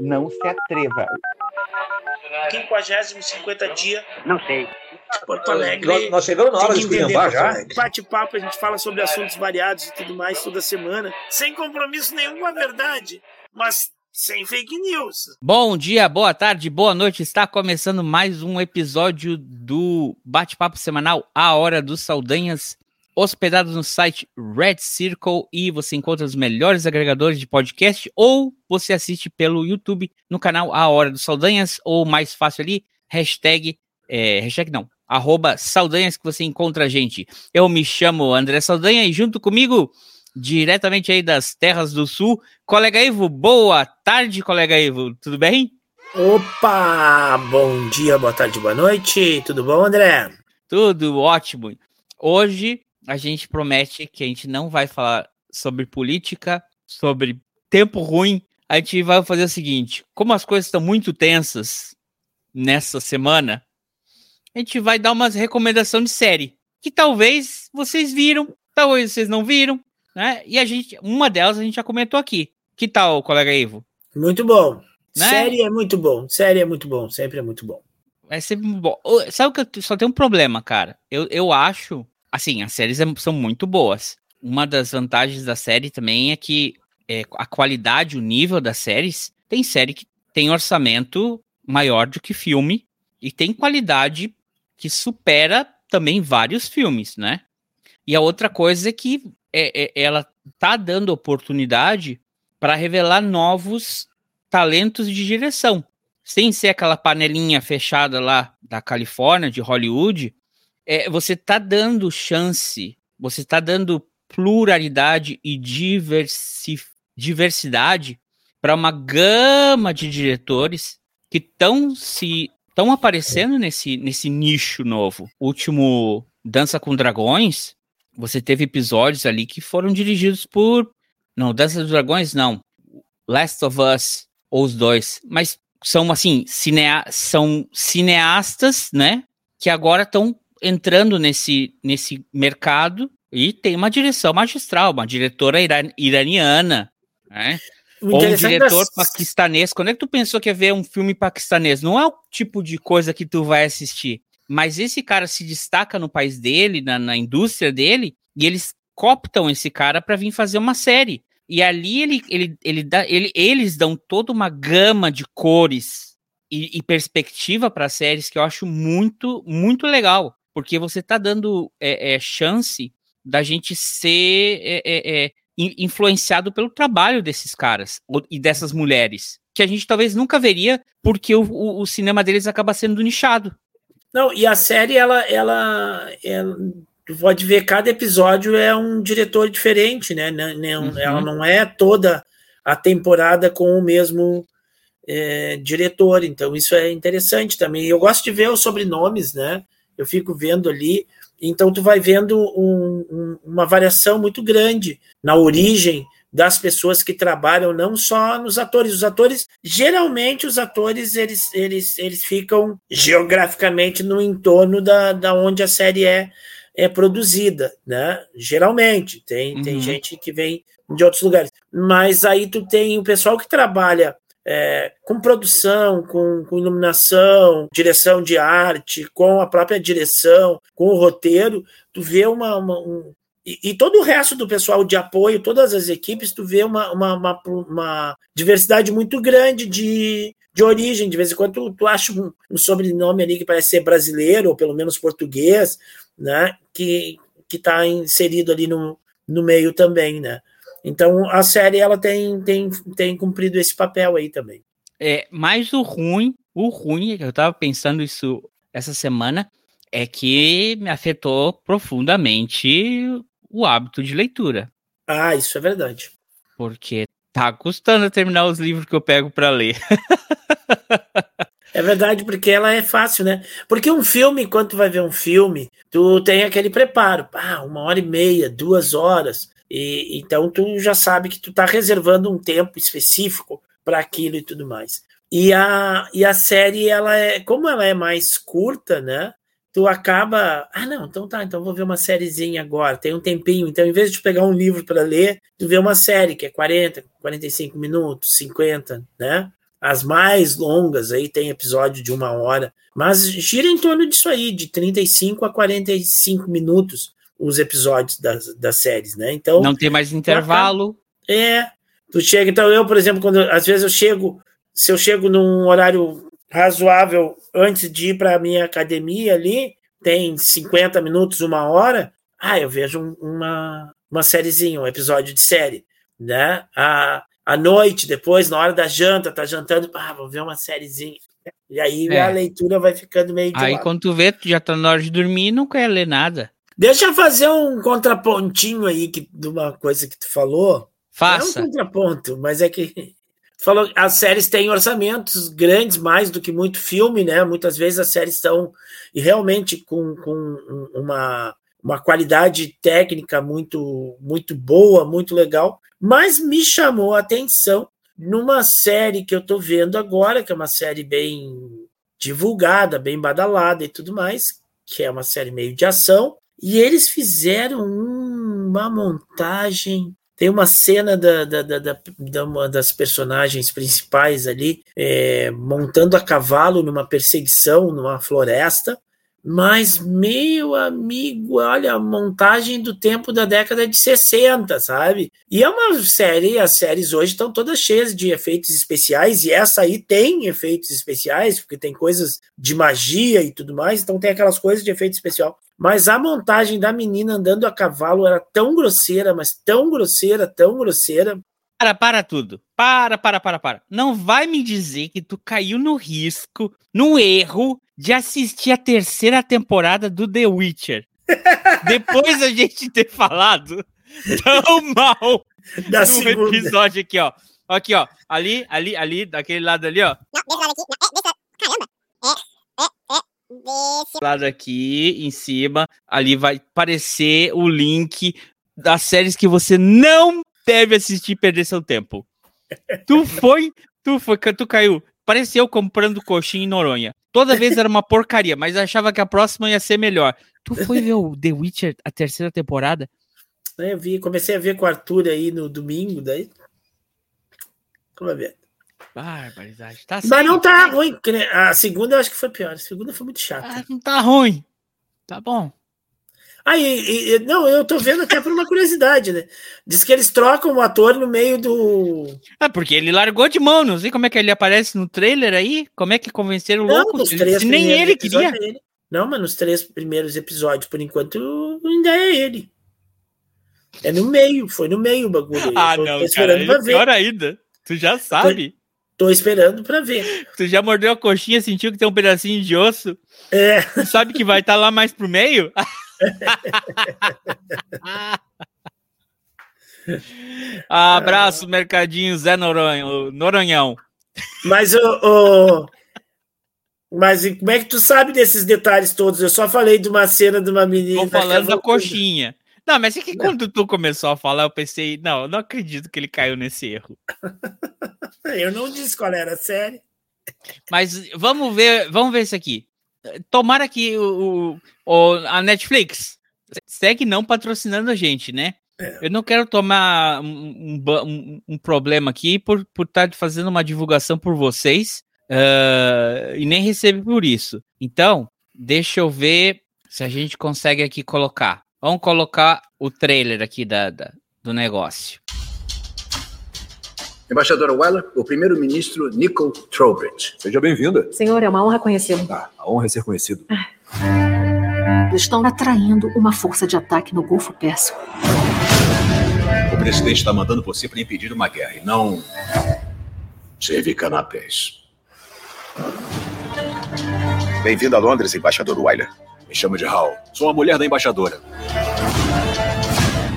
Não se atreva. 50 50 dia. Não sei. Porto Alegre. Nós, nós chegamos na hora de esculhambar já. Bate-papo, a gente fala sobre assuntos variados e tudo mais toda semana, sem compromisso nenhum com a verdade, mas sem fake news. Bom dia, boa tarde, boa noite. Está começando mais um episódio do Bate-Papo Semanal A Hora dos Saldanhas, hospedado no site Red Circle e você encontra os melhores agregadores de podcast ou você assiste pelo YouTube no canal A Hora dos Saldanhas ou mais fácil ali, hashtag, é, hashtag não, arroba Saldanhas que você encontra a gente. Eu me chamo André Saldanha e junto comigo diretamente aí das terras do sul. Colega Ivo, boa tarde, colega Ivo, tudo bem? Opa! Bom dia, boa tarde, boa noite. Tudo bom, André? Tudo ótimo. Hoje a gente promete que a gente não vai falar sobre política, sobre tempo ruim. A gente vai fazer o seguinte: como as coisas estão muito tensas nessa semana, a gente vai dar umas recomendação de série que talvez vocês viram, talvez vocês não viram, né? E a gente, uma delas a gente já comentou aqui. Que tal, colega Ivo? Muito bom. Né? Série é muito bom. Série é muito bom. Sempre é muito bom. É sempre muito bom. Sabe que só tem um problema, cara? Eu, eu acho Assim, as séries é, são muito boas. Uma das vantagens da série também é que é, a qualidade, o nível das séries, tem série que tem orçamento maior do que filme e tem qualidade que supera também vários filmes, né? E a outra coisa é que é, é, ela tá dando oportunidade para revelar novos talentos de direção. Sem ser aquela panelinha fechada lá da Califórnia, de Hollywood, é, você está dando chance, você está dando pluralidade e diversi diversidade para uma gama de diretores que estão se estão aparecendo nesse, nesse nicho novo. O último Dança com Dragões, você teve episódios ali que foram dirigidos por não, Dança dos Dragões não. Last of Us ou os dois, mas são assim, cinea são cineastas, né, que agora estão entrando nesse, nesse mercado e tem uma direção magistral, uma diretora iran, iraniana, né? Ou um diretor das... paquistanês. Quando é que tu pensou que ia ver um filme paquistanês? Não é o tipo de coisa que tu vai assistir. Mas esse cara se destaca no país dele, na, na indústria dele, e eles cooptam esse cara para vir fazer uma série. E ali ele, ele, ele dá, ele, eles dão toda uma gama de cores e, e perspectiva para séries que eu acho muito, muito legal porque você está dando é, é, chance da gente ser é, é, é influenciado pelo trabalho desses caras e dessas mulheres, que a gente talvez nunca veria, porque o, o, o cinema deles acaba sendo nichado. Não, e a série, ela, ela, ela pode ver, cada episódio é um diretor diferente, né? Não, uhum. Ela não é toda a temporada com o mesmo é, diretor, então isso é interessante também. Eu gosto de ver os sobrenomes, né? Eu fico vendo ali. Então, tu vai vendo um, um, uma variação muito grande na origem das pessoas que trabalham, não só nos atores. Os atores, geralmente, os atores, eles, eles, eles ficam geograficamente no entorno da, da onde a série é, é produzida, né? Geralmente. Tem, uhum. tem gente que vem de outros lugares. Mas aí tu tem o pessoal que trabalha é, com produção, com, com, iluminação, direção de arte, com a própria direção, com o roteiro, tu vê uma. uma um, e, e, todo o resto do pessoal de apoio, todas as equipes, tu vê uma, uma, uma, uma diversidade muito grande de, de origem. De vez em quando tu, tu acha um, um, sobrenome ali que parece ser brasileiro, ou pelo menos português, né? Que está inserido ali no, no meio também, né? Então a série ela tem, tem, tem cumprido esse papel aí também. É, mas o ruim, o ruim, eu tava pensando isso essa semana, é que me afetou profundamente o hábito de leitura. Ah, isso é verdade. Porque tá custando terminar os livros que eu pego para ler. É verdade, porque ela é fácil, né? Porque um filme, quando tu vai ver um filme, tu tem aquele preparo. Ah, uma hora e meia, duas horas. E, então tu já sabe que tu está reservando um tempo específico para aquilo e tudo mais. E a, e a série, ela é, como ela é mais curta, né? Tu acaba, ah, não, então tá, então vou ver uma sériezinha agora, tem um tempinho. Então, em vez de pegar um livro para ler, tu vê uma série que é 40, 45 minutos, 50, né? As mais longas aí tem episódio de uma hora, mas gira em torno disso aí, de 35 a 45 minutos os episódios das, das séries, né? Então. Não tem mais intervalo. É. Tu chega, então eu, por exemplo, quando às vezes eu chego, se eu chego num horário razoável antes de ir para a minha academia ali, tem 50 minutos, uma hora, ah, eu vejo uma, uma sériezinha, um episódio de série, né? A, à noite, depois, na hora da janta, tá jantando, ah, vou ver uma sériezinha. E aí é. a leitura vai ficando meio Aí lado. quando tu vê, tu já tá na hora de dormir e não quer ler nada. Deixa eu fazer um contrapontinho aí que, de uma coisa que tu falou. Faça. é um contraponto, mas é que tu falou as séries têm orçamentos grandes mais do que muito filme, né? Muitas vezes as séries estão e realmente com, com uma, uma qualidade técnica muito muito boa, muito legal. Mas me chamou a atenção numa série que eu tô vendo agora, que é uma série bem divulgada, bem badalada e tudo mais, que é uma série meio de ação, e eles fizeram uma montagem. Tem uma cena da, da, da, da, uma das personagens principais ali é, montando a cavalo numa perseguição numa floresta. Mas, meu amigo, olha, a montagem do tempo da década de 60, sabe? E é uma série, as séries hoje estão todas cheias de efeitos especiais, e essa aí tem efeitos especiais, porque tem coisas de magia e tudo mais, então tem aquelas coisas de efeito especial. Mas a montagem da menina andando a cavalo era tão grosseira, mas tão grosseira, tão grosseira. Para, para tudo. Para, para, para, para. Não vai me dizer que tu caiu no risco, no erro de assistir a terceira temporada do The Witcher. Depois a gente ter falado tão mal da no episódio aqui, ó. Aqui, ó. Ali, ali, ali, daquele lado ali, ó. Não, desse lado aqui. Não, é, desse lado. Caramba. É, é, é. Desse lado aqui em cima, ali vai aparecer o link das séries que você não deve assistir e perder seu tempo. Tu foi, tu foi, tu caiu. Pareceu comprando coxinha em Noronha. Toda vez era uma porcaria, mas achava que a próxima ia ser melhor. Tu foi ver o The Witcher, a terceira temporada? É, eu vi, comecei a ver com o Arthur aí no domingo, daí. Como ver. Barbaridade. Tá Mas não tá ruim. A segunda eu acho que foi pior. A segunda foi muito chata. Ah, não tá ruim. Tá bom. Ah, e, não, eu tô vendo até por uma curiosidade, né? Diz que eles trocam o ator no meio do. Ah, porque ele largou de mão, não sei como é que ele aparece no trailer aí. Como é que convenceram o louco? Ele, nem ele queria. É ele. Não, mas nos três primeiros episódios, por enquanto, ainda é ele. É no meio, foi no meio o bagulho. Ah, não, cara, ver. pior ainda. Tu já sabe. Tô, esperando pra ver. Tu já mordeu a coxinha, sentiu que tem um pedacinho de osso? É. Tu sabe que vai estar tá lá mais pro meio? Abraço, Mercadinho Zé Noronha, Noronhão. Mas o, o, Mas como é que tu sabe desses detalhes todos? Eu só falei de uma cena de uma menina. Tô falando da coxinha. Não, mas é que quando tu começou a falar, eu pensei, não, eu não acredito que ele caiu nesse erro. eu não disse qual era a série. Mas vamos ver, vamos ver isso aqui. Tomara que o, o, a Netflix segue não patrocinando a gente, né? É. Eu não quero tomar um, um, um, problema aqui por estar por tá fazendo uma divulgação por vocês uh, e nem receber por isso. Então, deixa eu ver se a gente consegue aqui colocar. Vamos colocar o trailer aqui da, da do negócio. Embaixadora Weller, o primeiro-ministro Nicole Trowbridge. Seja bem-vinda. Senhor, é uma honra conhecê-lo. Ah, a honra é ser conhecido. Estão atraindo uma força de ataque no Golfo Pérsico. O presidente está mandando você para impedir uma guerra e não servir canapés. Bem-vindo a Londres, embaixador Weiler. Me chama de Hal. Sou a mulher da embaixadora.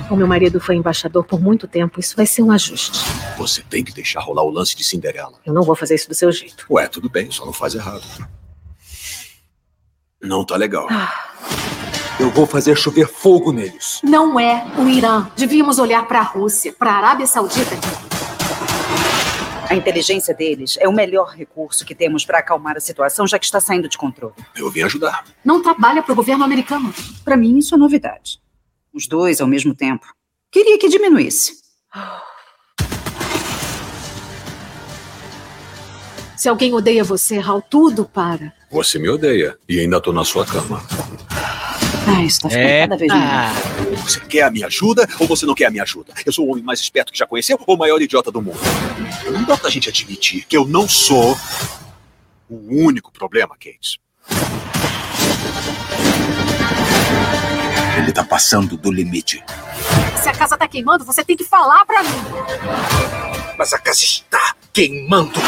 O meu marido foi embaixador por muito tempo. Isso vai ser um ajuste. Você tem que deixar rolar o lance de Cinderela. Eu não vou fazer isso do seu jeito. Ué, tudo bem, só não faz errado. Não tá legal. Ah. Eu vou fazer chover fogo neles. Não é o Irã. Devíamos olhar para a Rússia, para a Arábia Saudita. A inteligência deles é o melhor recurso que temos para acalmar a situação, já que está saindo de controle. Eu vim ajudar. Não trabalha para o governo americano. Para mim, isso é novidade. Os dois ao mesmo tempo. Queria que diminuísse. Se alguém odeia você, Hal, tudo para. Você me odeia e ainda tô na sua cama. Ah, isso tá ficando É, cada vez melhor. Você quer a minha ajuda ou você não quer a minha ajuda? Eu sou o homem mais esperto que já conheceu ou o maior idiota do mundo? Não dá pra gente admitir que eu não sou o único problema, Kate. Ele tá passando do limite. Se a casa tá queimando, você tem que falar pra mim. Mas a casa está queimando.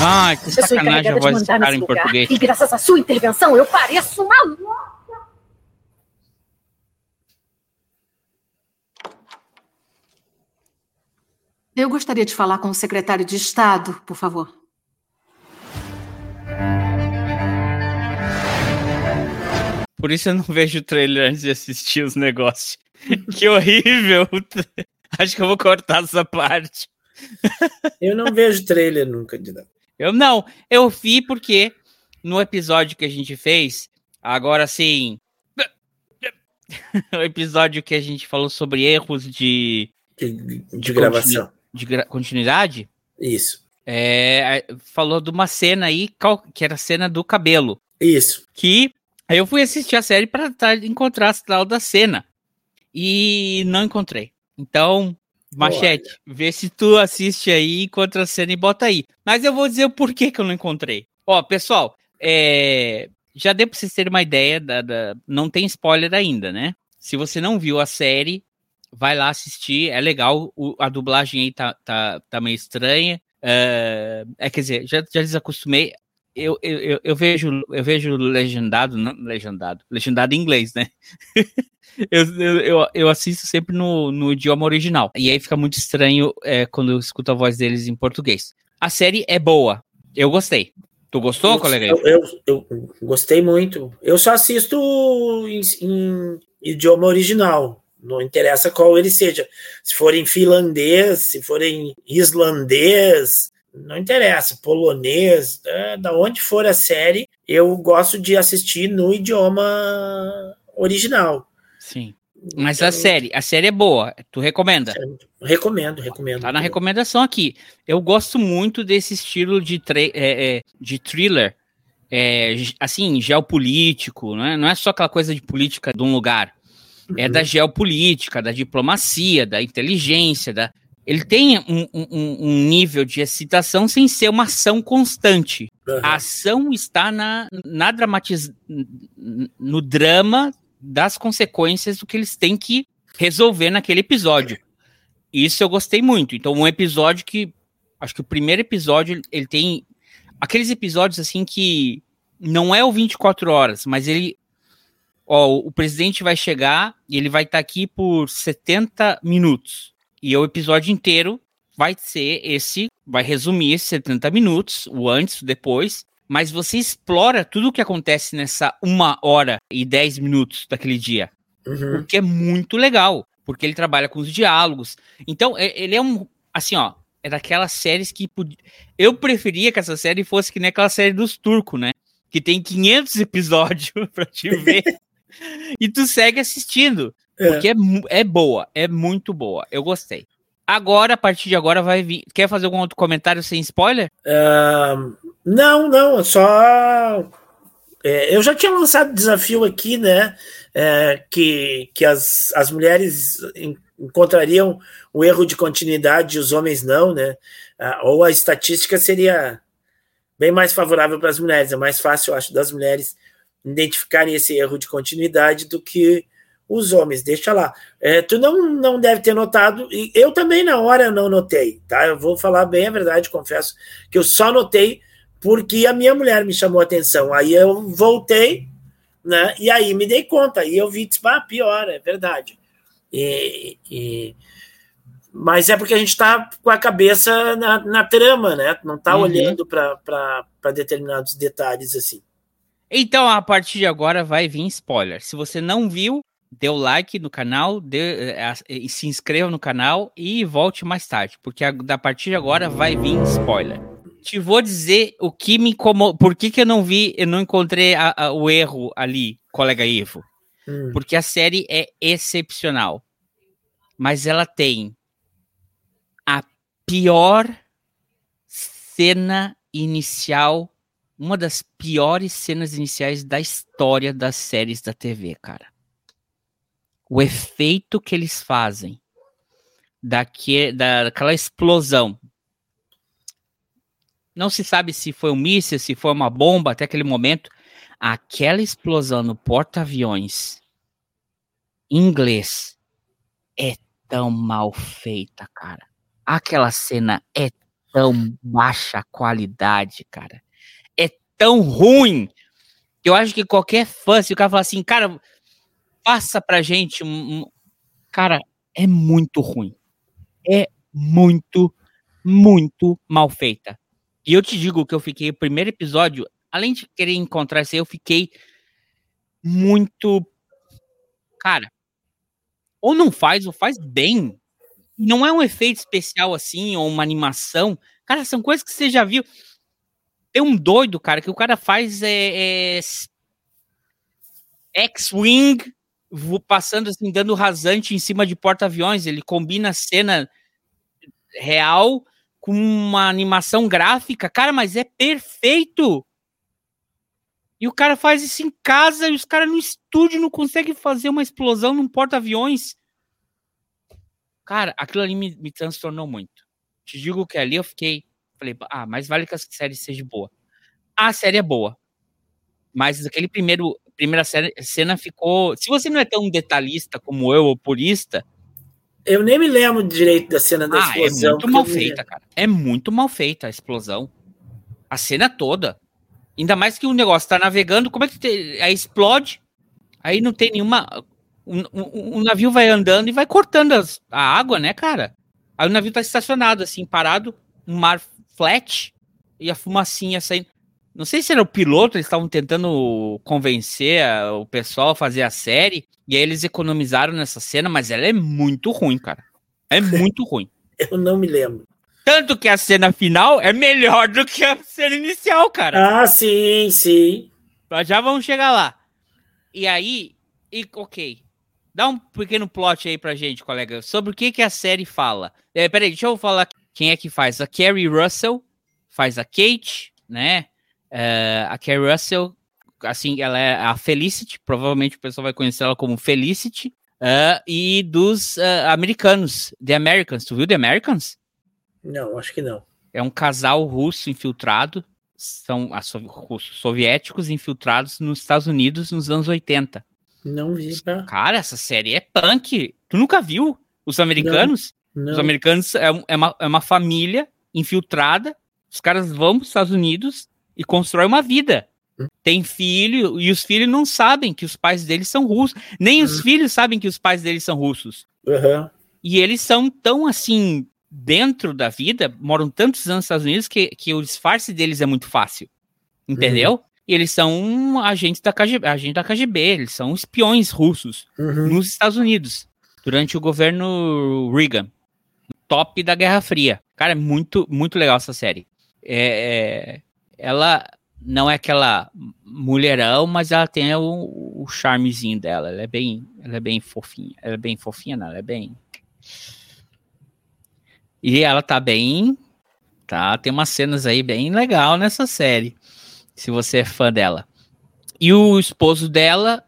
Ai, que sacanagem a voz desse mandar cara nesse em lugar. português. E graças à sua intervenção, eu pareço uma Eu gostaria de falar com o secretário de Estado, por favor. Por isso eu não vejo o trailer antes de assistir os negócios. que horrível. Acho que eu vou cortar essa parte. Eu não vejo trailer nunca de nada. Eu não, eu vi porque no episódio que a gente fez, agora sim. o episódio que a gente falou sobre erros de, De, de gravação. De continuidade, Isso. é, falou de uma cena aí, que era a cena do cabelo. Isso. Que aí eu fui assistir a série para encontrar a tal da cena. E não encontrei. Então, Machete, vê se tu assiste aí, encontra a cena e bota aí. Mas eu vou dizer o porquê que eu não encontrei. Ó, pessoal, é, já deu pra vocês terem uma ideia, da, da- não tem spoiler ainda, né? Se você não viu a série, vai lá assistir, é legal, o- a dublagem aí tá, tá, tá meio estranha. É, é, quer dizer, já, já desacostumei. Eu, eu, eu, vejo eu vejo legendado, não legendado, legendado em inglês, né? eu, eu, eu, eu assisto sempre no, no idioma original. E aí fica muito estranho é, quando eu escuto a voz deles em português. A série é boa. Eu gostei. Tu gostou, eu, colega? Eu, eu, eu gostei muito. Eu só assisto em, em idioma original. Não interessa qual ele seja. Se for em finlandês, se for em islandês, não interessa. Polonês, é, da onde for a série, eu gosto de assistir no idioma original. Sim. Mas a série, a série é boa. Tu recomenda? Recomendo, recomendo. Tá na recomendação aqui. Eu gosto muito desse estilo de, é, é, de thriller, é, assim, geopolítico, né? não é só aquela coisa de política de um lugar. É da geopolítica, da diplomacia, da inteligência, da... Ele tem um, um- um nível de excitação sem ser uma ação constante. Uhum. A ação está na, na dramatiz... no drama das consequências do que eles têm que resolver naquele episódio. Isso eu gostei muito. Então, um episódio que. Acho que o primeiro episódio ele tem. Aqueles episódios assim que não é o 24 horas, mas ele. Ó, o presidente vai chegar e ele vai estar aqui por 70 minutos. E o episódio inteiro vai ser esse. Vai resumir esses 70 minutos, o antes, o depois. Mas você explora tudo o que acontece nessa uma hora e 10 minutos daquele dia. Uhum. O que é muito legal, porque ele trabalha com os diálogos. Então, ele é um. Assim, ó. É daquelas séries que. pod- Eu preferia que essa série fosse que nem aquela série dos turcos, né? Que tem 500 episódios pra te ver. e tu segue assistindo. É. Porque é, é boa, é muito boa. Eu gostei. Agora, a partir de agora, vai vir. Quer fazer algum outro comentário sem spoiler? Ah, não, não, só. é, eu já tinha lançado desafio aqui, né? é, que que as, as mulheres en- encontrariam o erro de continuidade e os homens não, né? Ou a estatística seria bem mais favorável para as mulheres. É mais fácil, eu acho, das mulheres identificarem esse erro de continuidade do que os homens. Deixa lá. É, tu não, não deve ter notado, e eu também na hora não notei, tá? Eu vou falar bem a verdade, confesso que eu só notei porque a minha mulher me chamou a atenção. Aí eu voltei, né? E aí me dei conta. Aí eu vi, disse, ah, pior, é verdade. E, e- Mas é porque a gente está com a cabeça na, na trama, né? Não está Uhum. olhando para determinados detalhes assim. Então, a partir de agora vai vir spoiler. Se você não viu, dê o like no canal, dê, eh, as- e se inscreva no canal e volte mais tarde, porque a, da partir de agora vai vir spoiler. Te vou dizer o que me incomodou. Por que, que eu não vi, eu não encontrei a- a- o erro ali, colega Ivo? Hum. Porque a série é excepcional. Mas ela tem a pior cena inicial, uma das piores cenas iniciais da história das séries da TV, cara. O efeito que eles fazem daque, daquela explosão. Não se sabe se foi um míssil, se foi uma bomba até aquele momento. Aquela explosão no porta-aviões inglês é tão mal feita, cara. Aquela cena é tão baixa qualidade, cara. Tão ruim. Eu acho que qualquer fã, se o cara falar assim, cara, passa pra gente. Cara, é muito ruim. É muito, muito mal feita. E eu te digo que eu fiquei, o primeiro episódio, além de querer encontrar isso aí, eu fiquei muito. Cara, ou não faz, ou faz bem. Não é um efeito especial assim, ou uma animação. Cara, são coisas que você já viu. Tem um doido, cara, que o cara faz é, é X-Wing passando assim, dando rasante em cima de porta-aviões. Ele combina a cena real com uma animação gráfica. Cara, mas é perfeito! E o cara faz isso em casa e os caras no estúdio não conseguem fazer uma explosão num porta-aviões. Cara, aquilo ali me, me, transtornou muito. Te digo que ali eu fiquei. Falei, ah, mais vale que a série seja boa. A série é boa. Mas aquele primeiro primeira série, cena ficou. Se você não é tão detalhista como eu, ou purista. Eu nem me lembro direito da cena da ah, explosão. É muito mal feita, cara. É muito mal feita a explosão. A cena toda. Ainda mais que o negócio tá navegando, como é que te... aí explode? Aí não tem nenhuma. O, o, o, navio vai andando e vai cortando as, a água, né, cara? Aí o navio tá estacionado, assim, parado, um mar flat e a fumacinha saindo. Não sei se era o piloto, eles estavam tentando convencer o pessoal a fazer a série, e aí eles economizaram nessa cena, mas ela é muito ruim, cara. É muito ruim. Eu não me lembro. Tanto que a cena final é melhor do que a cena inicial, cara. Ah, sim, sim. Mas já vamos chegar lá. E aí, e, ok. Dá um pequeno plot aí pra gente, colega, sobre o que, que a série fala. É, peraí, deixa eu falar quem é que faz. A Carrie Russell faz a Kate, né? Uh, a Carrie Russell, assim, ela é a Felicity, provavelmente o pessoal vai conhecer ela como Felicity. Uh, e dos uh, americanos, The Americans. Tu viu The Americans? Não, acho que não. É um casal russo infiltrado, são russos soviéticos infiltrados nos Estados Unidos nos anos 80. Não vi, tá? Cara, essa série é punk. Tu nunca viu os americanos? Não. Os americanos é, é, uma, é uma família infiltrada. Os caras vão para os Estados Unidos e constrói uma vida. Hum. Tem filho e os filhos não sabem que os pais deles são russos. Nem os hum. filhos sabem que os pais deles são russos. Uhum. E eles são tão assim dentro da vida, moram tantos anos nos Estados Unidos que, que o disfarce deles é muito fácil. Entendeu? Uhum. E eles são agentes da KGB, agente da KGB, eles são espiões russos uhum. nos Estados Unidos durante o governo Reagan, top da Guerra Fria. Cara, é muito, muito legal essa série. É, é, ela não é aquela mulherão, mas ela tem o, o charmezinho dela. Ela é bem, ela é bem fofinha. Ela é bem fofinha, não, ela é bem e ela tá bem. Tá, tem umas cenas aí bem legal nessa série. Se você é fã dela. E o esposo dela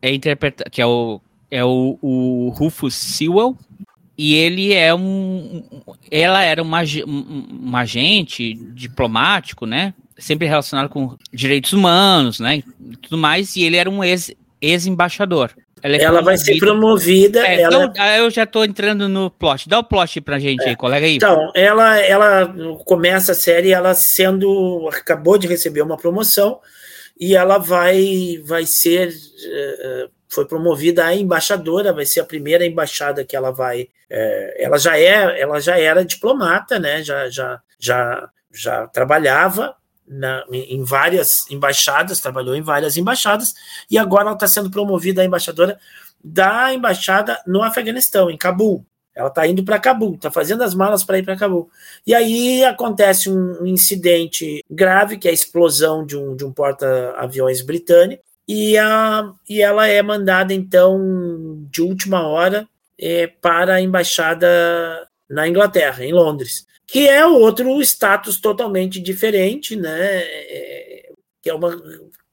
é interpretado. Que é o, é o, o Rufus Sewell. E ele é um. Ela era uma, um, agente diplomático, né? Sempre relacionado com direitos humanos, né? E tudo mais. E ele era um ex-embaixador. Ex ela, é ela vai ser promovida. É, ela... Então, eu já estou entrando no plot. Dá o plot pra gente é. aí, colega aí. Então, ela, ela começa a série ela sendo. acabou de receber uma promoção e ela vai, vai ser. Uh, foi promovida a embaixadora, vai ser a primeira embaixada que ela vai. Uh, ela já é, ela já era diplomata, né? Já, já, já, já trabalhava na, em várias embaixadas, trabalhou em várias embaixadas, e agora ela está sendo promovida a embaixadora da embaixada no Afeganistão, em Cabul. Ela está indo para Cabul, está fazendo as malas para ir para Cabul. E aí acontece um incidente grave, que é a explosão de um, de um porta-aviões britânico, e, a, e ela é mandada, então, de última hora é, para a embaixada na Inglaterra, em Londres que é outro status totalmente diferente, né? É, que é uma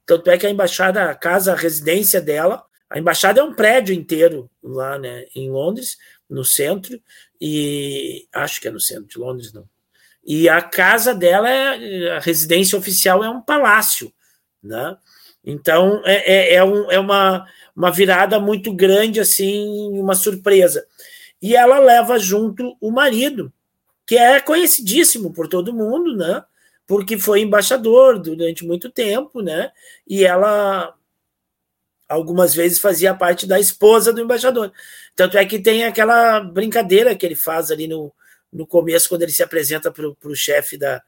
tanto é que a embaixada, a casa, a residência dela, a embaixada é um prédio inteiro lá, né, em Londres, no centro, e acho que é no centro de Londres, não. E a casa dela é a residência oficial é um palácio, né? Então é, é, é, um, é uma, uma virada muito grande, assim, uma surpresa. E ela leva junto o marido, que é conhecidíssimo por todo mundo, né? Porque foi embaixador durante muito tempo, né? E ela algumas vezes fazia parte da esposa do embaixador. Tanto é que tem aquela brincadeira que ele faz ali no, no começo, quando ele se apresenta para o chefe da,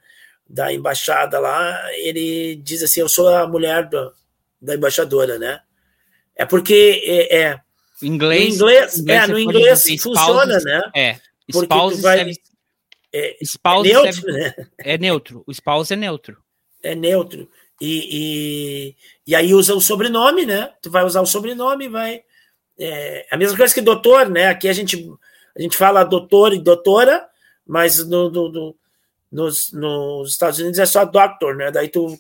da embaixada lá, ele diz assim: Eu sou a mulher do, da embaixadora, né? É porque é, é inglês, inglês, inglês é, no inglês funciona, né? É, spouse vai, é, é neutro, né? É neutro, o spouse é neutro. É neutro. E, e, e, aí usa o sobrenome, né? Tu vai usar o sobrenome, vai. É, a mesma coisa que doutor, né? Aqui a gente, a gente fala doutor e doutora, mas no, no, no nos, nos Estados Unidos é só doctor, né? Daí tu,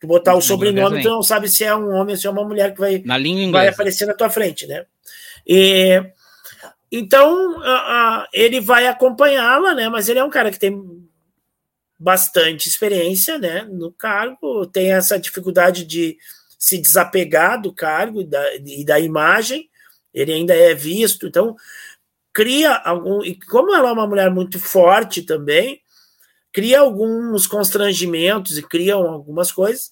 tu botar o sobrenome, tu não sabe se é um homem ou se é uma mulher que vai, na língua vai aparecer na tua frente, né? E, então ele vai acompanhá-la, né? Mas ele é um cara que tem bastante experiência, né? No cargo, tem essa dificuldade de se desapegar do cargo e da, e da imagem. Ele ainda é visto, então cria algum. E como ela é uma mulher muito forte também, cria alguns constrangimentos e criam algumas coisas.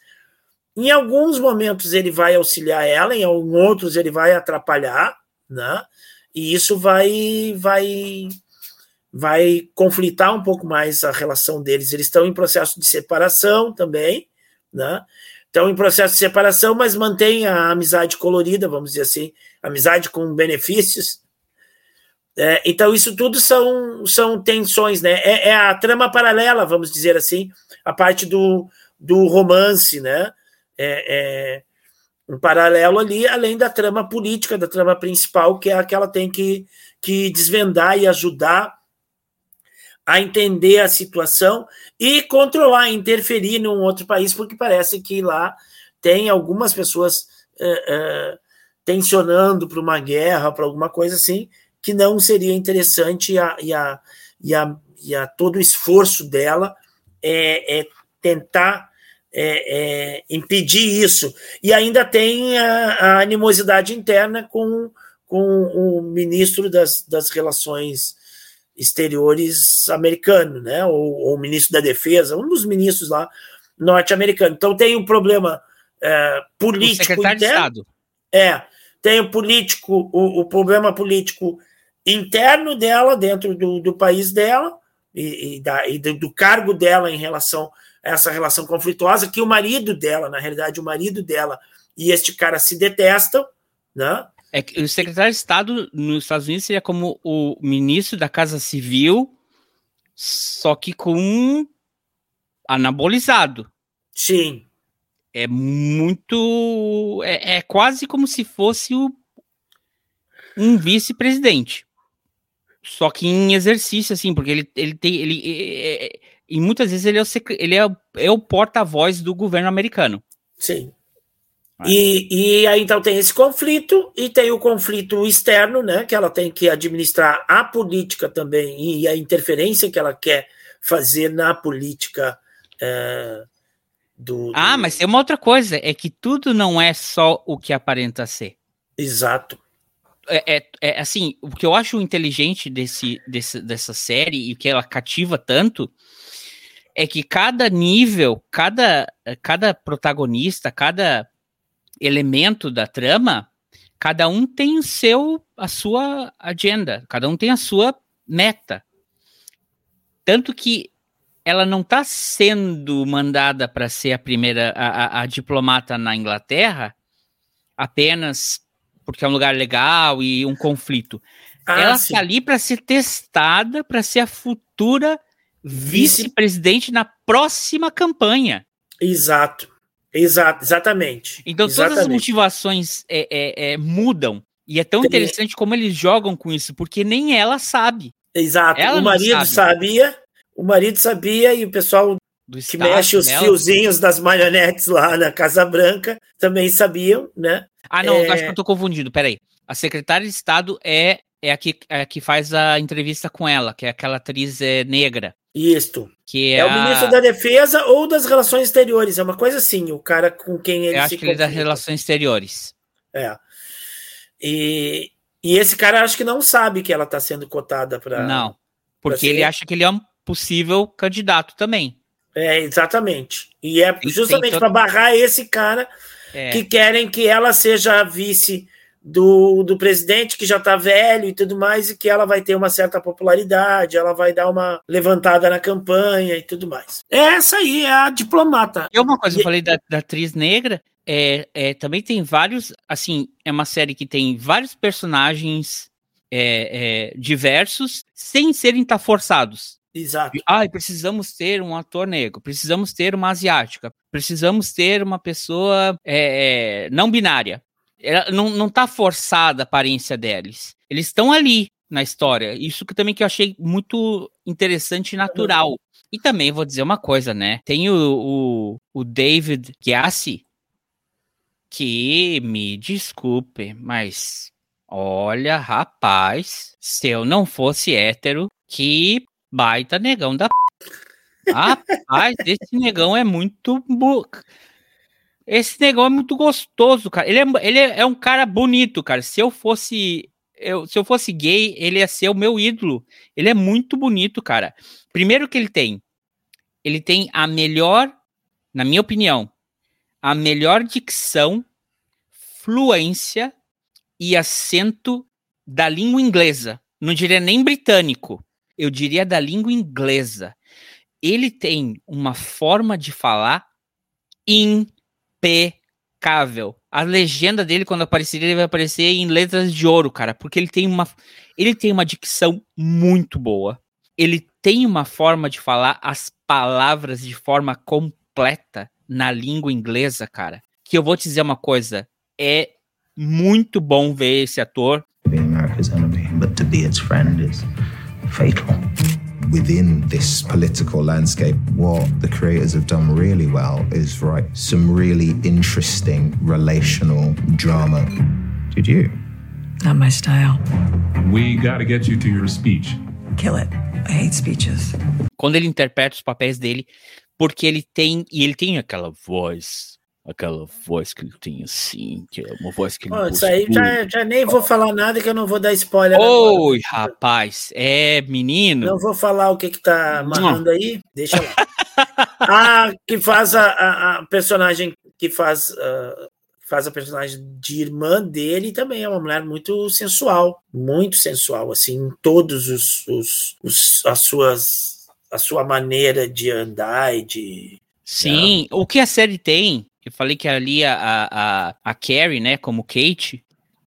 Em alguns momentos ele vai auxiliar ela, em outros ele vai atrapalhar, né? E isso vai vai vai conflitar um pouco mais a relação deles. Eles estão em processo de separação também, né? Estão em processo de separação, mas mantém a amizade colorida, vamos dizer assim, amizade com benefícios. É, então, isso tudo são, são tensões, né? É, é, a trama paralela, vamos dizer assim, a parte do, do romance, né? É, é um paralelo ali, além da trama política, da trama principal, que é a que tem que, que desvendar e ajudar a entender a situação e controlar, interferir num outro país, porque parece que lá tem algumas pessoas é, é, tensionando para uma guerra, para alguma coisa assim, que não seria interessante e a, e a, e a, e a todo o esforço dela é, é tentar é, é, impedir isso. E ainda tem a, a, animosidade interna com, com o ministro das, das Relações exteriores americano, né? Ou, ou, ministro da defesa, um dos ministros lá norte-americano. Então tem um problema é, político o secretário interno. De Estado. É, tem o político, o, o, problema político interno dela, dentro do, do país dela, e, e, da, e do, do, cargo dela em relação a essa relação conflituosa, que o marido dela, na realidade, o marido dela e este cara se detestam, né? É que o secretário de Estado nos Estados Unidos seria como o ministro da Casa Civil, só que com anabolizado. Sim. É muito. É, é quase como se fosse o, um vice-presidente. Só que em exercício, assim, porque ele, ele tem. Ele, é, é, e muitas vezes ele é o, ele é, é o porta-voz do governo americano. Sim. E, e aí então tem esse conflito e tem o conflito externo, né? Que ela tem que administrar a política também e a interferência que ela quer fazer na política é, do, do, Ah, mas tem uma outra coisa, é que tudo não é só o que aparenta ser. Exato. É, é, é assim, o que eu acho inteligente desse, desse, dessa série e que ela cativa tanto é que cada nível, cada, cada protagonista, cada elemento da trama, cada um tem o seu, a sua agenda, cada um tem a sua meta. Tanto que ela não está sendo mandada para ser a primeira, a, a, a, diplomata na Inglaterra, apenas porque é um lugar legal e um conflito. Ah, ela está ali para ser testada, para ser a futura vice-presidente na próxima campanha. Exato. Exato, exatamente. Então exatamente. todas as motivações é, é, é, mudam. E é tão Tem... interessante como eles jogam com isso, porque nem ela sabe. Exato. Ela o marido sabe. sabia, O marido sabia e o pessoal Do que staff mexe os dela. fiozinhos das marionetes lá na Casa Branca também sabiam, né? Ah, não, É. acho que eu tô confundido. Peraí. A secretária de Estado é, é, a, que, é a que faz a entrevista com ela, que é aquela atriz é, negra. Isto. Que é, É, o a- ministro da Defesa ou das Relações Exteriores. É uma coisa assim, o cara com quem ele Eu se acho que ele é das. Relações Exteriores. É. E, e esse cara acho que não sabe que ela está sendo cotada para. Não. Porque ser- ele acha que ele é um possível candidato também. É, exatamente. E é justamente tem para barrar esse cara É. que querem que ela seja vice do, do presidente, que já está velho e tudo mais, e que ela vai ter uma certa popularidade, ela vai dar uma levantada na campanha e tudo mais. Essa aí é a diplomata. E uma coisa, E- eu falei da, da atriz negra, é, é, também tem vários, assim, é uma série que tem vários personagens é, é, diversos, sem serem tá forçados. Exato. Ai, precisamos ter um ator negro, precisamos ter uma asiática, precisamos ter uma pessoa é, é, não binária. Ela não, não tá forçada a aparência deles. Eles estão ali na história. Isso que também que eu achei muito interessante e natural. E também vou dizer uma coisa, né? Tem o, o, o David Gyasi, que me desculpe, mas olha, rapaz, se eu não fosse hétero, que baita negão da p. Rapaz, esse negão é muito. bu- Esse negão é muito gostoso, cara. Ele é, ele é é um cara bonito, cara. Se eu fosse. Eu, se eu fosse gay, ele ia ser o meu ídolo. Ele é muito bonito, cara. Primeiro que ele tem. Ele tem a melhor, na minha opinião, a melhor dicção, fluência e acento da língua inglesa. Não diria nem britânico. Eu diria da língua inglesa. Ele tem uma forma de falar impecável. A legenda dele, quando aparecer, ele vai aparecer em letras de ouro, cara, porque ele tem uma, ele tem uma dicção muito boa. Ele tem uma forma de falar as palavras de forma completa na língua inglesa, cara. Que eu vou te dizer uma coisa, é muito bom ver esse ator. be America's enemy, but to be its friend is fatal. Within this political landscape, what the creators have done really well is write some really interesting relational drama. Did you? Not my style. We got to get you to your speech. Kill it. I hate speeches. quando ele interpreta os papéis dele, porque ele tem e ele tem aquela voz, aquela voz que ele tem assim, que é uma voz que ele Pô, isso aí já, já nem vou falar nada que eu não vou dar spoiler. agora. Oi, rapaz, é menino. Não vou falar o que que tá amarrando aí, deixa lá. a que faz a, a- a personagem que faz, ah, faz a personagem de irmã dele também é uma mulher muito sensual, muito sensual, assim, em todos os, os, os- as suas a sua maneira de andar e de Sim, o que a série tem, eu falei que ali a, a, a, Carrie, né, como Kate,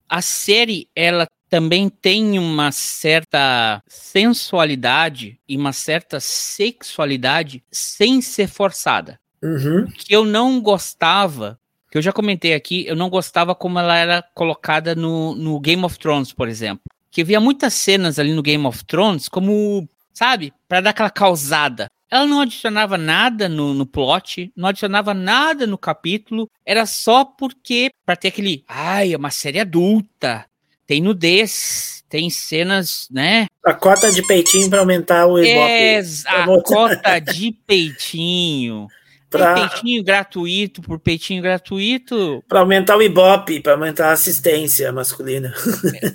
a série, ela também tem uma certa sensualidade e uma certa sexualidade sem ser forçada. Uhum. Que eu não gostava, que eu já comentei aqui, eu não gostava como ela era colocada no, no Game of Thrones, por exemplo. Que eu via muitas cenas ali no Game of Thrones como, sabe, para dar aquela causada. Ela não adicionava nada no, no plot, não adicionava nada no capítulo, era só porque, pra ter aquele, ai, é uma série adulta, tem nudez, tem cenas, né? a cota de peitinho para aumentar o Ibope. Ex- a cota de peitinho. Tem Pra- peitinho gratuito por peitinho gratuito. Para aumentar o Ibope, para aumentar a assistência masculina.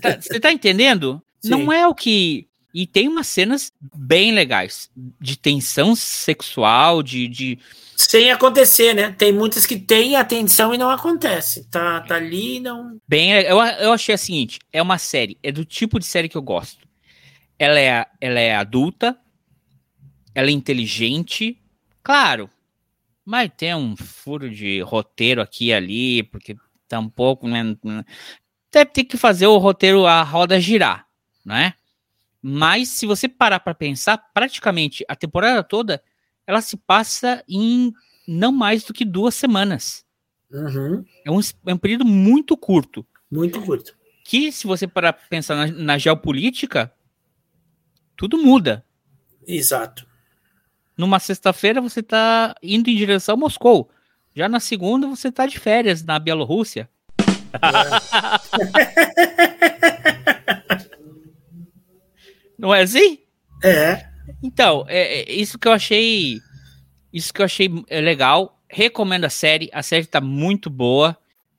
Tá- Você tá entendendo? Sim. Não é o que. E tem umas cenas bem legais de tensão sexual, de, de Sem acontecer, né? Tem muitas que têm atenção e não acontece. Tá, tá ali e não. bem. Eu, eu achei a seguinte: é uma série, é do tipo de série que eu gosto. Ela é, ela é adulta, ela é inteligente, claro, mas tem um furo de roteiro aqui e ali, porque tá um pouco, né? Deve ter que fazer o roteiro, a roda girar, né? Mas se você parar para pensar, praticamente a temporada toda ela se passa em não mais do que duas semanas. Uhum. É um, é um período muito curto. Muito curto. Que, se você parar pra pensar na, na geopolítica, tudo muda. Exato. numa sexta-feira você tá indo em direção a Moscou. Já na segunda você tá de férias na Bielorrússia. Não é assim? É. Então, é, é isso que eu achei. Isso que eu achei é, legal. Recomendo a série. A série tá muito boa.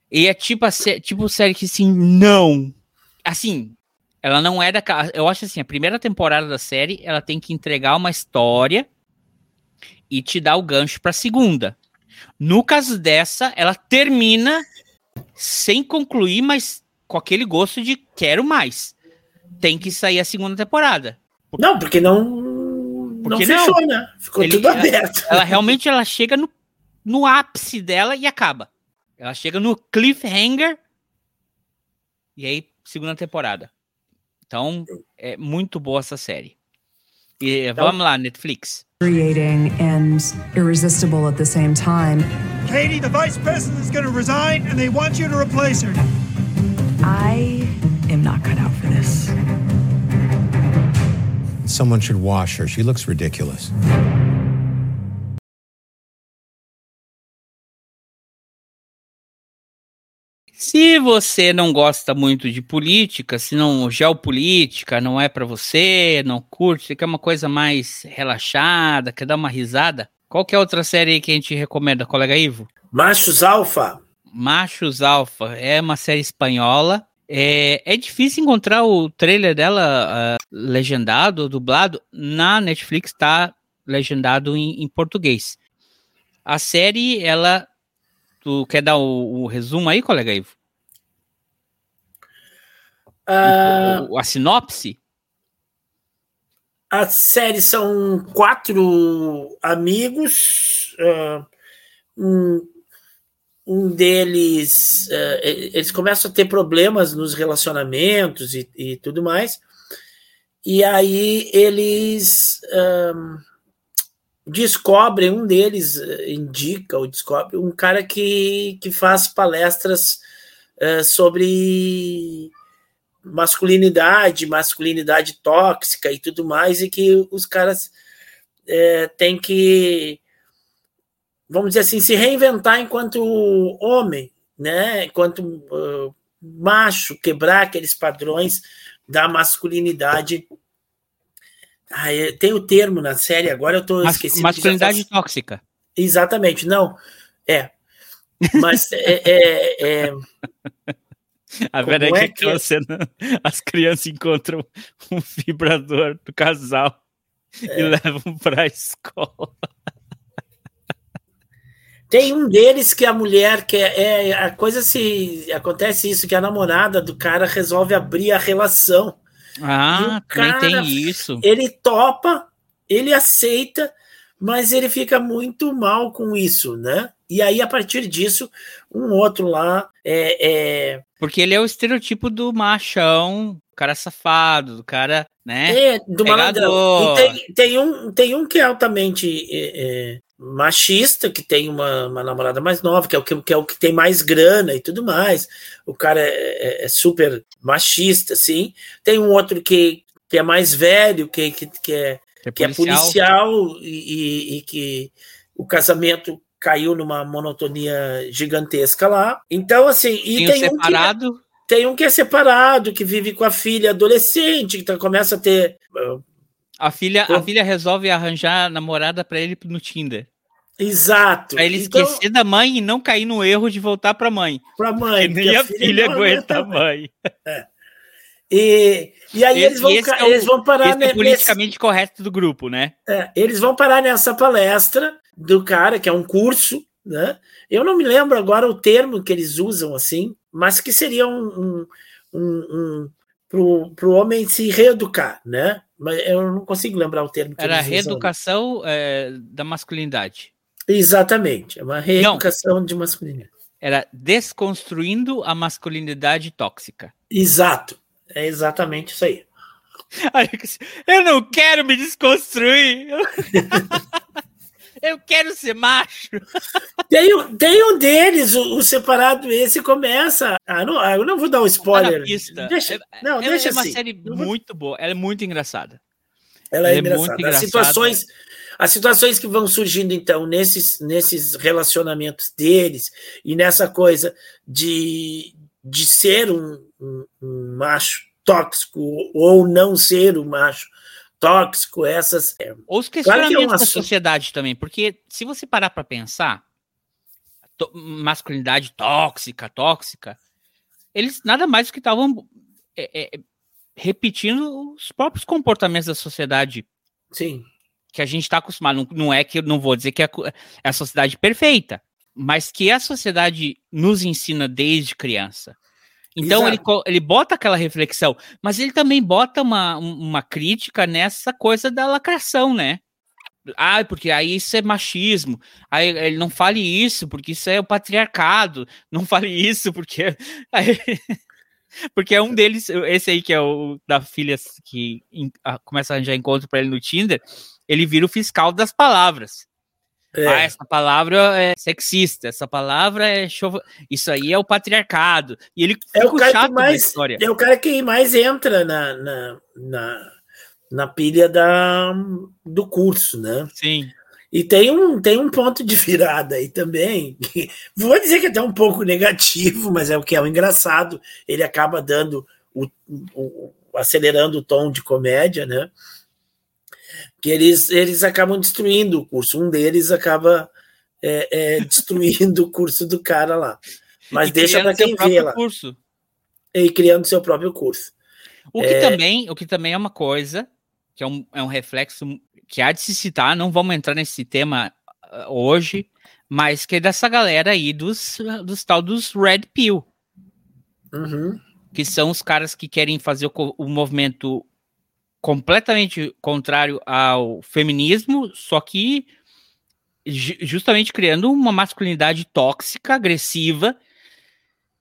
E é tipo a sé- tipo série que assim, não. Assim, ela não é da. Eu acho assim, a primeira temporada da série, ela tem que entregar uma história e te dar o gancho pra segunda. No caso dessa, ela termina sem concluir, mas com aquele gosto de quero mais. Tem que sair a segunda temporada. Não, porque não. não Porque fechou, não? né? Ficou Ele- tudo ela- aberto. Ela realmente ela chega no, no ápice dela e acaba. Ela chega no cliffhanger e aí segunda temporada. Então é muito boa essa série. E vamos lá, Netflix. Creating and irresistible at the same time. Katie, the vice president is going to resign, and they want you to replace her. I am not cut out for this. Someone should wash her. She looks ridiculous. Se você não gosta muito de política, se não geopolítica não é pra você, não curte, você quer uma coisa mais relaxada, quer dar uma risada, qual que é outra série que a gente recomenda, colega Ivo? Machos Alfa. Machos Alfa é uma série espanhola. É, é difícil encontrar o trailer dela ah, legendado, dublado. Na Netflix tá legendado em, em português. A série, ela. Tu quer dar o, o resumo aí, colega Ivo? Ah, O- a sinopse? A série são quatro amigos. ah, um, um deles. e- eles começam a ter problemas nos relacionamentos e, e tudo mais. E aí eles ah, descobrem, um deles ah, indica ou descobre um cara que, que faz palestras ah, sobre masculinidade, masculinidade tóxica e tudo mais, e que os caras é, têm que, vamos dizer assim, se reinventar enquanto homem, né? Enquanto uh, macho, quebrar aqueles padrões da masculinidade. Ah, é, tem o termo na série, agora eu estou Mas- esquecendo. que já masculinidade tóxica. Exatamente, não. É. Mas é, é- é- A Como verdade é é que que aquela é? cena, as crianças encontram um vibrador do casal e É. levam pra escola. Tem um deles que a mulher que é, é- a coisa se acontece isso que a namorada do cara resolve abrir a relação. Ah, cara, tem isso. Ele topa, ele aceita, mas ele fica muito mal com isso, né? E aí a partir disso um outro lá é, é, Porque ele é o estereotipo do machão, cara safado, do cara, né? É, do malandrão. pegador. E tem, tem, um, tem um que é altamente é, é, machista, que tem uma, uma namorada mais nova, que é, o que, que é o que tem mais grana e tudo mais. O cara é, é- é super machista, assim. Tem um outro que, que é mais velho, que, que, que é, Que é que é policial. policial e, e- e que o casamento caiu numa monotonia gigantesca lá. Então, assim, e Tem tem, um que separado. tem um que é separado, que vive com a filha adolescente, que tá, começa a ter. uh, A filha, a filha resolve arranjar namorada pra ele no Tinder. Exato. Pra ele Então, esquecer da mãe e não cair no erro de voltar pra mãe. pra mãe. Porque nem a filha não aguenta a mãe. E, e aí eles vão, esse é o- eles vão parar Esse é o politicamente correto do grupo, né? nesse- é, eles vão parar nessa palestra do cara, que é um curso, né? Eu não me lembro agora o termo que eles usam assim, mas que seria um, um, um, um pro, pro homem se reeducar, né? Mas eu não consigo lembrar o termo que Era usam. reeducação é, da masculinidade. Exatamente, é uma reeducação de masculinidade. Era desconstruindo a masculinidade tóxica. Exato, é exatamente isso aí. Eu não quero me desconstruir. Eu, quero ser macho. Tem, um- tem um deles, o, o separado, esse começa. Ah, não, eu não vou dar um spoiler. Deixa, não, Ela deixa é uma assim. série muito boa. Ela é muito engraçada. Ela é, ela é engraçada. muito As engraçada. situações, As situações que vão surgindo, então, nesses, nesses relacionamentos deles e nessa coisa de, de ser um, um, um macho tóxico ou não ser um macho tóxico, essas. É, Ou os questionamentos claro é da sociedade também, porque se você parar para pensar, masculinidade tóxica, tóxica, eles nada mais do que estavam é, é, repetindo os próprios comportamentos da sociedade. Sim. Que a gente está acostumado. Não, não, é que eu não vou dizer que é, é a sociedade perfeita, mas que a sociedade nos ensina desde criança. Então ele, ele bota aquela reflexão, mas ele também bota uma, uma crítica nessa coisa da lacração, né? Ah, porque aí isso é machismo. Aí ele não fale isso, porque isso é o patriarcado. Não fale isso, porque. Aí, porque é um deles, esse aí que é o da filha que começa a arranjar encontro para ele no Tinder, ele vira o fiscal das palavras. É. Ah, essa palavra é sexista, essa palavra é chov... isso aí é o patriarcado. E ele é o cara que mais é o cara que mais entra na, na, na, na pilha da, do curso, né? Sim. E tem um, tem um ponto de virada aí também. Que, vou dizer que é até um pouco negativo, mas é o que é o engraçado. Ele acaba dando o, o acelerando o tom de comédia, né? Que eles, eles acabam destruindo o curso. Um deles acaba é, é, destruindo o curso do cara lá. Mas e deixa para quem vê lá. Curso. E criando seu próprio curso. O que, é... também, o que também é uma coisa, que é um, é um reflexo que há de se citar, não vamos entrar nesse tema uh, hoje, mas que é dessa galera aí dos, dos tal dos Red Pill. Uhum. Que são os caras que querem fazer o, o movimento completamente contrário ao feminismo, só que justamente criando uma masculinidade tóxica, agressiva,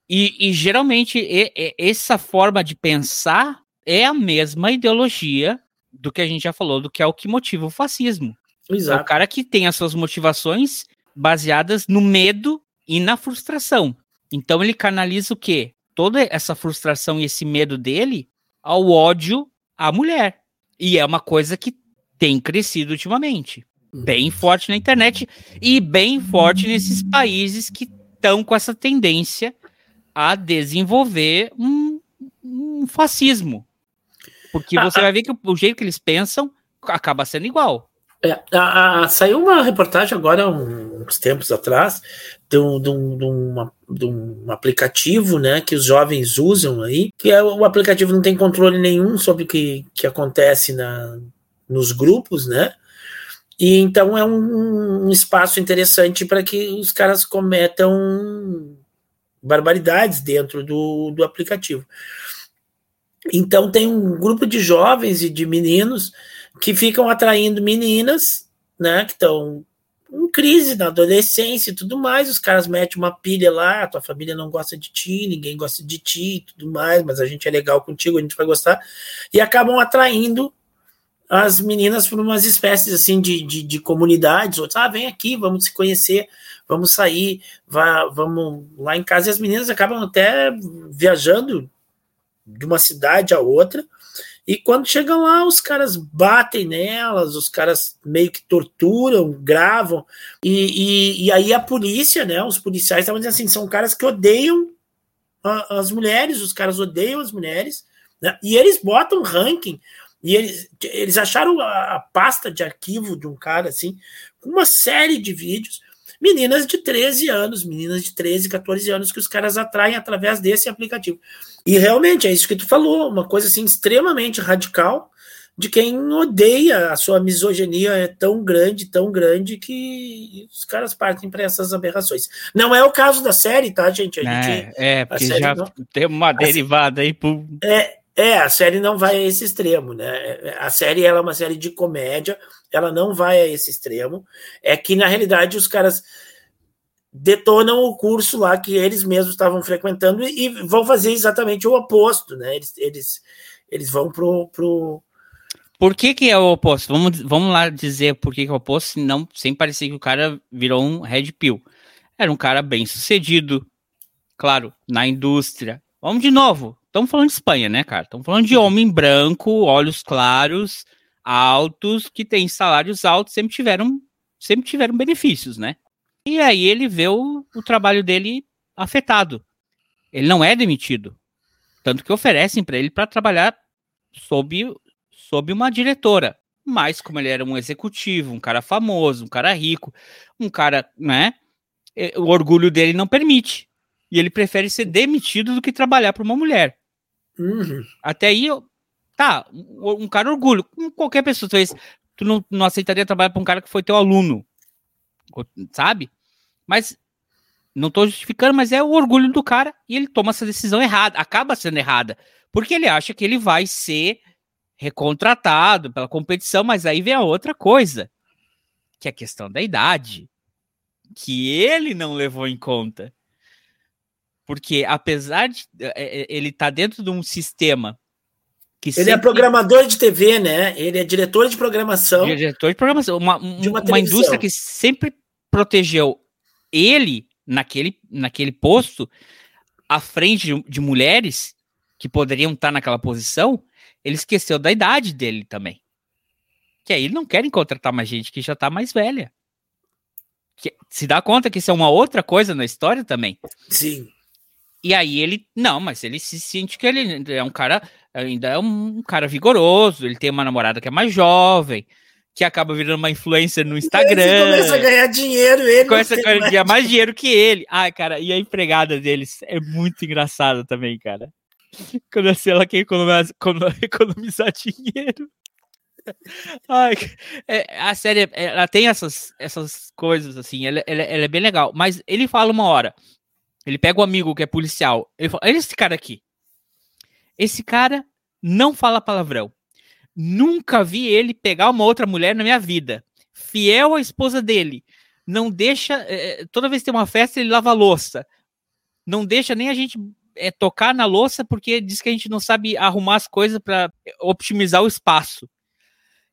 e, e geralmente e, e, essa forma de pensar é a mesma ideologia do que a gente já falou, do que é o que motiva o fascismo. Exato. É o cara que tem as suas motivações baseadas no medo e na frustração. Então ele canaliza o quê? Toda essa frustração e esse medo dele ao ódio a mulher. E é uma coisa que tem crescido ultimamente. Bem forte na internet e bem forte nesses países que estão com essa tendência a desenvolver um, um fascismo. Porque você ah, vai ver que o, jeito que eles pensam acaba sendo igual. É, a, a, saiu uma reportagem agora, uns tempos atrás, de um, de, um, de, uma, de um aplicativo né, que os jovens usam aí, que é, o aplicativo não tem controle nenhum sobre o que, que acontece na, nos grupos, né? E então é um, um espaço interessante para que os caras cometam barbaridades dentro do, do aplicativo. Então tem um grupo de jovens e de meninos que ficam atraindo meninas, né, que estão em crise na adolescência e tudo mais, os caras metem uma pilha lá, tua família não gosta de ti, ninguém gosta de ti e tudo mais, mas a gente é legal contigo, a gente vai gostar, e acabam atraindo as meninas para umas espécies assim de, de, de, comunidades, outros, ah, vem aqui, vamos se conhecer, vamos sair, vá, vamos lá em casa, e as meninas acabam até viajando de uma cidade a outra, e quando chegam lá, os caras batem nelas, os caras meio que torturam, gravam. E, e, e aí a polícia, né? Os policiais estavam dizendo assim: são caras que odeiam a, as mulheres, os caras odeiam as mulheres, né? E eles botam ranking. E eles, eles acharam a, a pasta de arquivo de um cara assim, com uma série de vídeos meninas de 13 anos, meninas de 13, 14 anos que os caras atraem através desse aplicativo. E realmente é isso que tu falou, uma coisa assim extremamente radical de quem odeia a sua misoginia é tão grande, tão grande que os caras partem para essas aberrações. Não é o caso da série, tá, gente? A gente é, é porque já não, tem uma derivada aí por... É, é, a série não vai a esse extremo, né? A série ela é uma série de comédia, ela não vai a esse extremo. É que, na realidade, os caras detonam o curso lá que eles mesmos estavam frequentando e, vão fazer exatamente o oposto, né? Eles, eles, eles vão pro, pro... Por que, que é o oposto? Vamos, vamos lá dizer por que, que é o oposto, senão, sem parecer que o cara virou um red pill. Era um cara bem sucedido, claro, na indústria. Vamos de novo. Estamos falando de Espanha, né, cara? Estamos falando de homem branco, olhos claros, altos, que têm salários altos, sempre tiveram, sempre tiveram benefícios, né? E aí ele vê o, o trabalho dele afetado. Ele não é demitido. Tanto que oferecem para ele para trabalhar sob, sob uma diretora. Mas como ele era um executivo, um cara famoso, um cara rico, um cara, né? O orgulho dele não permite. E ele prefere ser demitido do que trabalhar para uma mulher. Uhum. Até aí, tá, um, cara orgulho. Com qualquer pessoa, talvez tu não, não aceitaria trabalhar para um cara que foi teu aluno. Sabe? Mas não estou justificando, mas é o orgulho do cara e ele toma essa decisão errada, acaba sendo errada, porque ele acha que ele vai ser recontratado pela competição, mas aí vem a outra coisa, que é a questão da idade, que ele não levou em conta. Porque apesar de é, é, ele estar tá dentro de um sistema que ele é sempre... é programador de TV, né? Ele é diretor de programação. Diretor de programação, uma, de uma, uma indústria que sempre protegeu ele naquele, naquele posto à frente de, de mulheres que poderiam estar naquela posição, ele esqueceu da idade dele também. Que aí não querem contratar mais gente que já está mais velha. Que, se dá conta que isso é uma outra coisa na história também. Sim. E aí ele, não, mas ele se sente que ele é um cara, ainda é um cara vigoroso, ele tem uma namorada que é mais jovem, que acaba virando uma influencer no Instagram. Ele começa a ganhar dinheiro, ele começa a ganhar mais dinheiro que ele. Ai, cara, e a empregada deles é muito engraçada também, cara. Quando assim, ela quer economizar, economizar dinheiro. Ai, é, a série, ela tem essas, essas coisas, assim, ela, ela, ela é bem legal. Mas ele fala uma hora, ele pega um amigo que é policial. Ele fala: Olha esse cara aqui. Esse cara não fala palavrão. Nunca vi ele pegar uma outra mulher na minha vida. Fiel à esposa dele. Não deixa. É, toda vez que tem uma festa, ele lava a louça. Não deixa nem a gente é, tocar na louça porque diz que a gente não sabe arrumar as coisas para optimizar o espaço.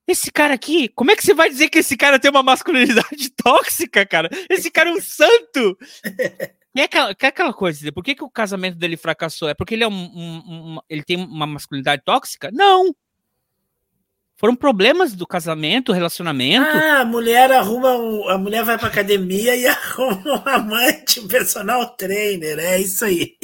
Esse cara aqui, como é que você vai dizer que esse cara tem uma masculinidade tóxica, cara? Esse cara é um santo! E é aquela, é aquela coisa, por que, que o casamento dele fracassou? É porque ele é um, um, um, ele tem uma masculinidade tóxica? Não! Foram problemas do casamento, relacionamento. Ah, a mulher arruma, a mulher vai pra academia e arruma um amante, um personal trainer, é isso aí.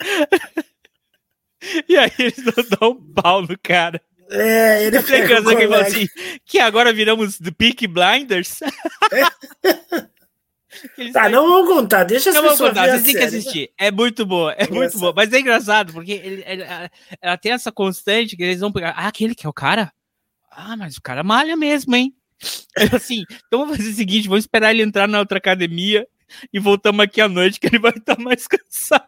e aí eles dão um pau no cara. É, ele pega que, assim, que agora viramos do Peak Blinders. tá, não vamos contar, deixa as não pessoas contar, vocês têm que assistir. É muito boa, é muito boa. Mas é engraçado, porque ele, ele, ela tem essa constante que eles vão pegar. Ah, aquele que é o cara? Ah, mas o cara malha mesmo, hein? assim, então vamos fazer o seguinte: vamos esperar ele entrar na outra academia e voltamos aqui à noite, que ele vai estar mais cansado.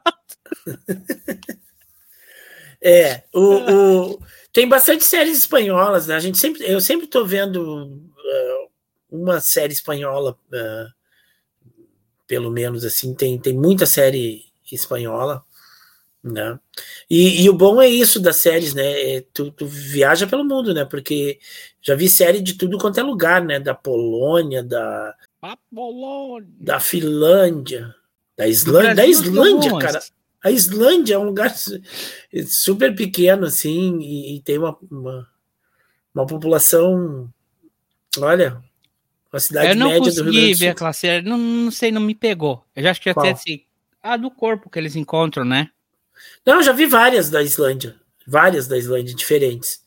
é, o, o, tem bastante séries espanholas, né? A gente sempre, eu sempre estou vendo uh, uma série espanhola. Uh, pelo menos assim, tem, tem muita série espanhola, né? E, e o bom é isso das séries, né? É, tu, tu, viaja pelo mundo, né? Porque já vi série de tudo quanto é lugar, né? Da Polônia, da Polônia. da Finlândia, da Islândia, da Islândia, cara. A Islândia é um lugar super pequeno, assim, e, e tem uma, uma, uma população, olha, uma cidade eu não média do Rio Grande do Sul. ver a classe, não, não sei, não me pegou. Eu já acho que até assim, ah, do corpo que eles encontram, né? Não, eu já vi várias da Islândia, várias da Islândia diferentes.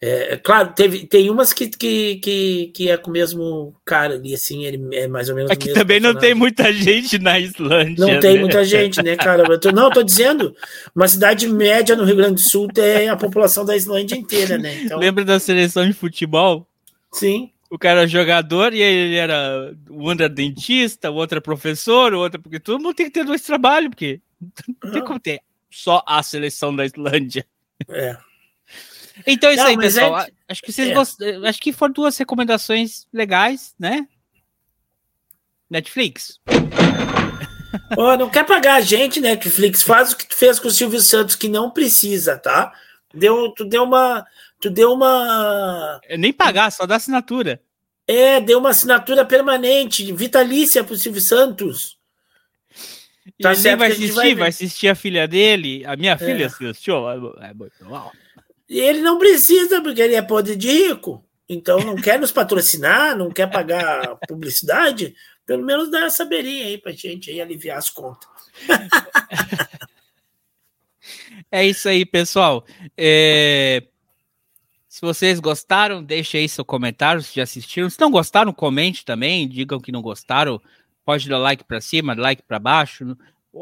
É, é, claro, teve, tem umas que, que, que, que é com o mesmo cara ali, assim, ele é mais ou menos. Aqui também personagem. não tem muita gente na Islândia. Não tem né? muita gente, né, cara? Eu tô, não, eu tô dizendo, uma cidade média no Rio Grande do Sul tem a população da Islândia inteira, né? Então... Lembra da seleção de futebol? Sim o cara era jogador e ele era. O outro era dentista, o outro é professor, o outro. Porque todo mundo tem que ter dois trabalhos, porque não tem como ter só a seleção da Islândia. É. Então é isso não, aí, pessoal. É... Acho que vocês é. gost... Acho que foram duas recomendações legais, né? Netflix. Oh, não quer pagar a gente, Netflix. Faz o que tu fez com o Silvio Santos, que não precisa, tá? Deu, tu deu uma. Tu deu uma. É nem pagar, só dá assinatura. É, deu uma assinatura permanente, vitalícia pro Silvio Santos. E tá ele vai assistir, vai... vai... assistir a filha dele. A minha filha é. assistiu. É, é E ele não precisa, porque ele é podre de rico. Então não quer nos patrocinar, não quer pagar publicidade. Pelo menos dá essa beirinha aí pra gente aí aliviar as contas. é isso aí, pessoal. É... Se vocês gostaram, deixe aí seu comentário se já assistiram. Se não gostaram, comente também, digam que não gostaram. Pode dar like para cima, like para baixo.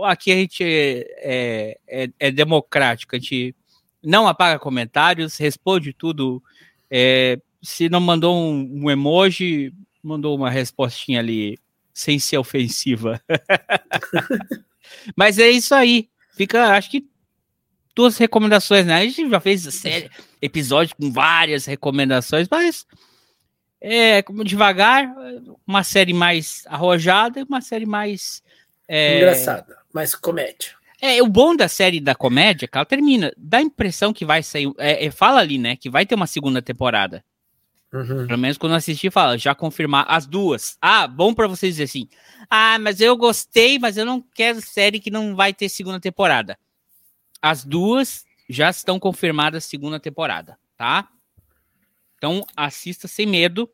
Aqui a gente é, é, é, democrático, a gente não apaga comentários, responde tudo. É, se não mandou um, um, emoji, mandou uma respostinha ali sem ser ofensiva. Mas é isso aí. Fica, acho que duas recomendações, né? A gente já fez série, episódio com várias recomendações, mas é como devagar, uma série mais arrojada e uma série mais é, engraçada, mais comédia. É, o bom da série da comédia, que ela termina, dá a impressão que vai sair, é, é, fala ali, né, que vai ter uma segunda temporada. Uhum. Pelo menos quando eu assisti, fala, já confirmar as duas. Ah, bom para vocês dizer assim. Ah, mas eu gostei, mas eu não quero série que não vai ter segunda temporada. As duas já estão confirmadas segunda temporada, tá? Então assista sem medo,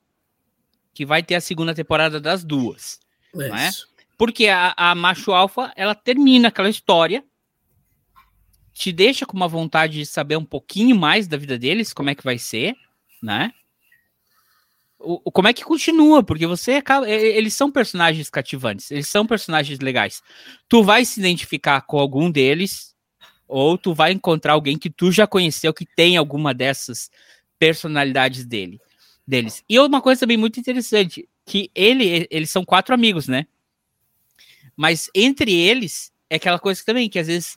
que vai ter a segunda temporada das duas. É? Porque a, a macho alfa, ela termina aquela história, te deixa com uma vontade de saber um pouquinho mais da vida deles, como é que vai ser, né? O, como é que continua? Porque você acaba. Eles são personagens cativantes, eles são personagens legais. Tu vai se identificar com algum deles, ou tu vai encontrar alguém que tu já conheceu que tem alguma dessas personalidades dele, deles. E uma coisa também muito interessante, que ele, eles são quatro amigos, né? Mas entre eles, é aquela coisa também que às vezes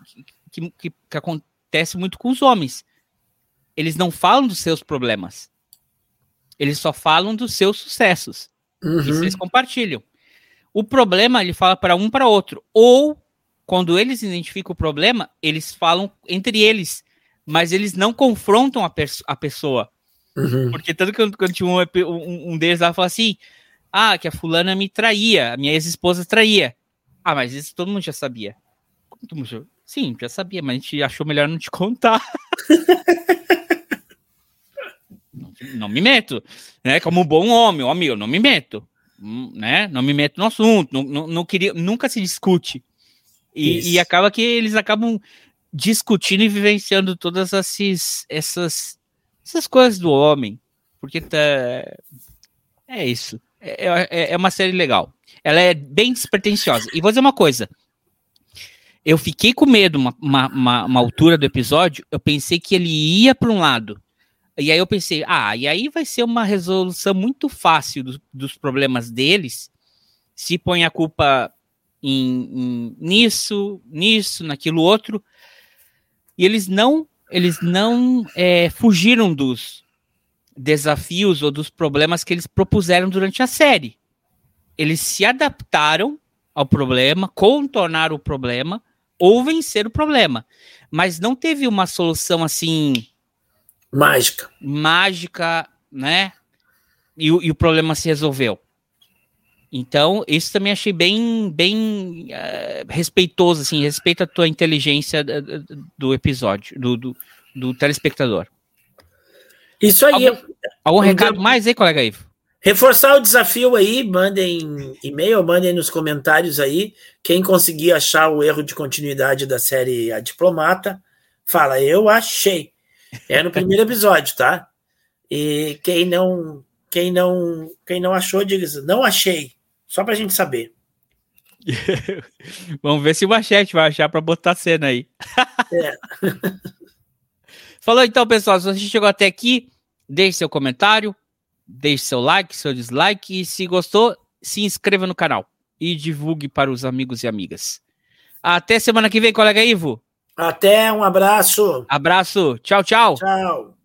que, que, que acontece muito com os homens. Eles não falam dos seus problemas. Eles só falam dos seus sucessos. Uhum. Isso eles compartilham. O problema ele fala para um para outro. Ou quando eles identificam o problema, eles falam entre eles, mas eles não confrontam a, a pessoa. Uhum. Porque tanto que quando tinha um, um, deles lá fala assim: Ah, que a fulana me traía, a minha ex-esposa traía. Ah, mas isso todo mundo já sabia. Mundo... Sim, já sabia, mas a gente achou melhor não te contar. não, não, me meto, né? Como um bom homem, homem, eu não me meto, né? Não me meto no assunto, não, não, não queria, nunca se discute. E, e, acaba que eles acabam discutindo e vivenciando todas esses, essas, essas coisas do homem, porque tá, é isso. É, é, é uma série legal. Ela é bem despretensiosa. E vou dizer uma coisa. Eu fiquei com medo uma, uma, uma, uma altura do episódio. Eu pensei que ele ia para um lado. E aí eu pensei, ah, e aí vai ser uma resolução muito fácil do, dos problemas deles. Se põe a culpa em, em, nisso, nisso, naquilo outro. E eles não, eles não é, fugiram dos desafios ou dos problemas que eles propuseram durante a série eles se adaptaram ao problema, contornaram o problema ou vencer o problema. Mas não teve uma solução assim. Mágica. Mágica, né? E, e o problema se resolveu. Então, isso também achei bem, bem uh, respeitoso, assim, respeita a tua inteligência do, do episódio, do, do, do, telespectador. Isso aí. Algum, algum recado mais aí, colega Ivo? Reforçar o desafio aí, mandem e-mail, mandem nos comentários aí. Quem conseguir achar o erro de continuidade da série A Diplomata, fala, eu achei. É no primeiro episódio, tá? E quem não, quem não, quem não achou, diga não achei, só pra gente saber. Vamos ver se o Machete vai achar para botar a cena aí. É. Falou então, pessoal. Se você chegou até aqui, deixe seu comentário, deixe seu like, seu dislike e se gostou, se inscreva no canal e divulgue para os amigos e amigas. Até semana que vem, colega Ivo. Até, um abraço. Abraço. Tchau, tchau. Tchau.